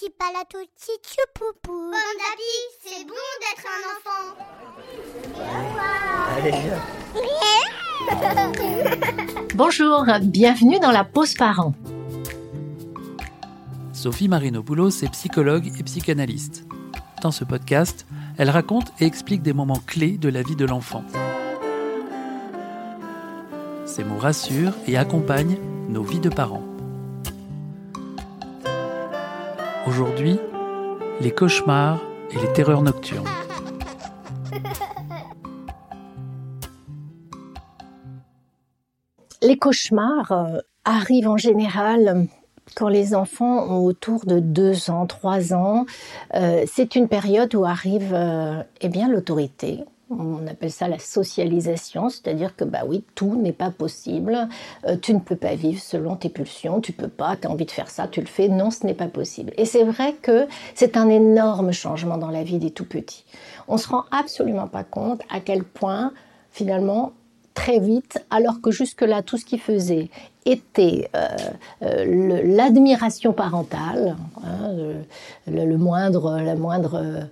Petit palato, poupou. c'est bon d'être un enfant. Bonjour, bienvenue dans la pause parent. Sophie Marinopoulos est psychologue et psychanalyste. Dans ce podcast, elle raconte et explique des moments clés de la vie de l'enfant. Ces mots rassurent et accompagnent nos vies de parents. Aujourd'hui, les cauchemars et les terreurs nocturnes. Les cauchemars euh, arrivent en général quand les enfants ont autour de 2 ans, 3 ans. Euh, c'est une période où arrive euh, eh l'autorité, on appelle ça la socialisation, c'est-à-dire que bah oui, tout n'est pas possible. Euh, tu ne peux pas vivre selon tes pulsions, tu peux pas, tu as envie de faire ça, tu le fais. Non, ce n'est pas possible. Et c'est vrai que c'est un énorme changement dans la vie des tout petits. On se rend absolument pas compte à quel point finalement très vite, alors que jusque-là, tout ce qu'il faisait était euh, euh, l'admiration parentale, hein, le, moindre, la moindre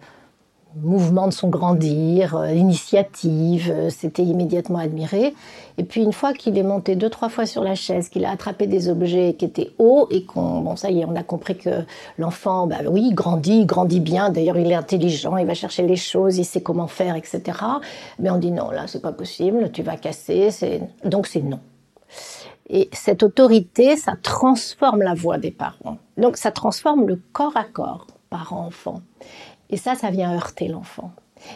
mouvement de son grandir, euh, l'initiative, euh, c'était immédiatement admiré. Et puis une fois qu'il est monté deux trois fois sur la chaise, qu'il a attrapé des objets qui étaient hauts et qu'on, bon ça y est, on a compris que l'enfant, bah oui, grandit, grandit bien. D'ailleurs, il est intelligent, il va chercher les choses, il sait comment faire, etc. Mais on dit non, là c'est pas possible, tu vas casser, c'est donc c'est non. Et cette autorité, ça transforme la voix des parents. Donc ça transforme le corps à corps, parent-enfant. Et ça, ça vient heurter l'enfant.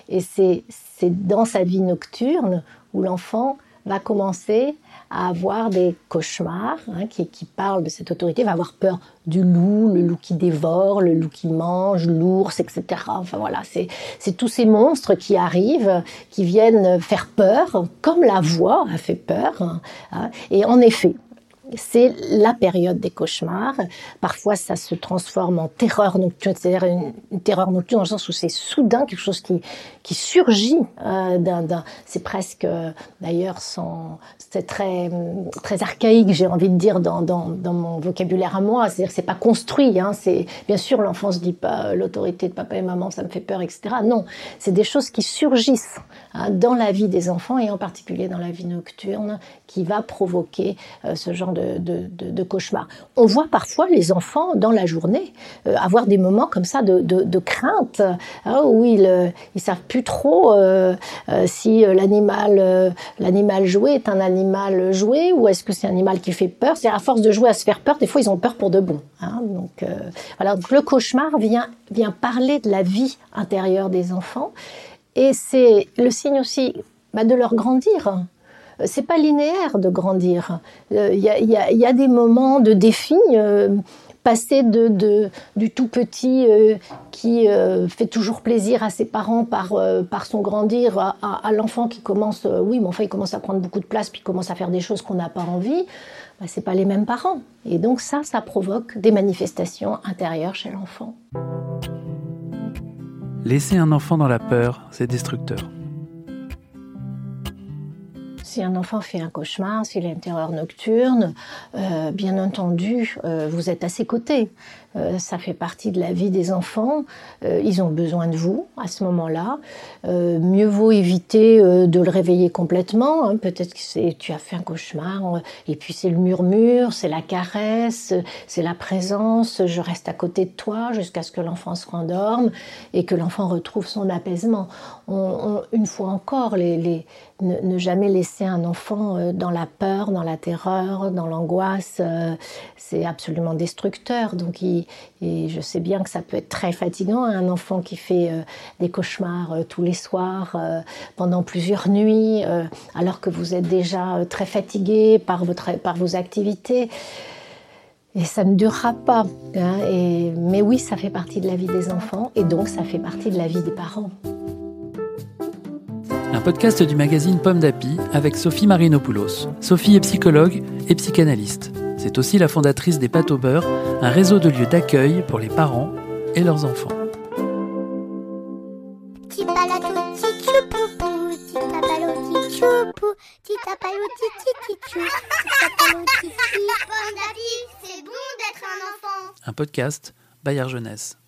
Et c'est dans sa vie nocturne où l'enfant va commencer à avoir des cauchemars hein, qui, qui, parlent de cette autorité, va avoir peur du loup, le loup qui dévore, le loup qui mange, l'ours, etc. Enfin voilà, c'est tous ces monstres qui arrivent, qui viennent faire peur, comme la voix a fait peur. Hein. Et en effet, c'est la période des cauchemars. Parfois, ça se transforme en terreur nocturne, c'est-à-dire une, terreur nocturne dans le sens où c'est soudain quelque chose qui, qui surgit euh, c'est presque, d'ailleurs, c'est très, très archaïque, j'ai envie de dire, dans, dans, mon vocabulaire à moi. C'est-à-dire c'est pas construit. Hein, c'est, bien sûr, l'enfant se dit pas l'autorité de papa et maman, ça me fait peur, etc. Non, c'est des choses qui surgissent hein, dans la vie des enfants et en particulier dans la vie nocturne qui va provoquer euh, ce genre de, de, cauchemar. On voit parfois les enfants dans la journée euh, avoir des moments comme ça de, crainte, hein, où ils ne euh, savent plus trop si l'animal joué est un animal joué ou est-ce que c'est un animal qui fait peur. C'est à force de jouer à se faire peur, des fois ils ont peur pour de bon. Hein. donc le cauchemar vient, vient parler de la vie intérieure des enfants et c'est le signe aussi bah, de leur grandir c'est pas linéaire de grandir. Il euh, y, a, des moments de défi. Euh, passer de, du tout petit euh, qui fait toujours plaisir à ses parents par, par son grandir à, l'enfant qui commence, oui, mais enfin il commence à prendre beaucoup de place puis commence à faire des choses qu'on n'a pas envie, bah, c'est pas les mêmes parents. Et donc ça, ça provoque des manifestations intérieures chez l'enfant. Laisser un enfant dans la peur, c'est destructeur. Si un enfant fait un cauchemar, s'il a une terreur nocturne, euh, bien entendu, euh, vous êtes à ses côtés. Euh, ça fait partie de la vie des enfants. ils ont besoin de vous à ce moment-là. mieux vaut éviter de le réveiller complètement. Hein. Peut-être que tu as fait un cauchemar et puis c'est le murmure, c'est la caresse, c'est la présence. Je reste à côté de toi jusqu'à ce que l'enfant se rendorme et que l'enfant retrouve son apaisement. une fois encore, ne, jamais laisser un enfant euh, dans la peur, dans la terreur, dans l'angoisse, euh, c'est absolument destructeur. Donc, je sais bien que ça peut être très fatigant, un enfant qui fait euh, des cauchemars tous les soirs, pendant plusieurs nuits, alors que vous êtes déjà très fatigué par, votre, par vos activités. Et ça ne durera pas. Hein, mais oui, ça fait partie de la vie des enfants et donc ça fait partie de la vie des parents un podcast du magazine Pomme d'Api avec Sophie Marinopoulos. Sophie est psychologue et psychanalyste. C'est aussi la fondatrice des Pâtes au beurre, un réseau de lieux d'accueil pour les parents et leurs enfants. Un podcast Bayard Jeunesse.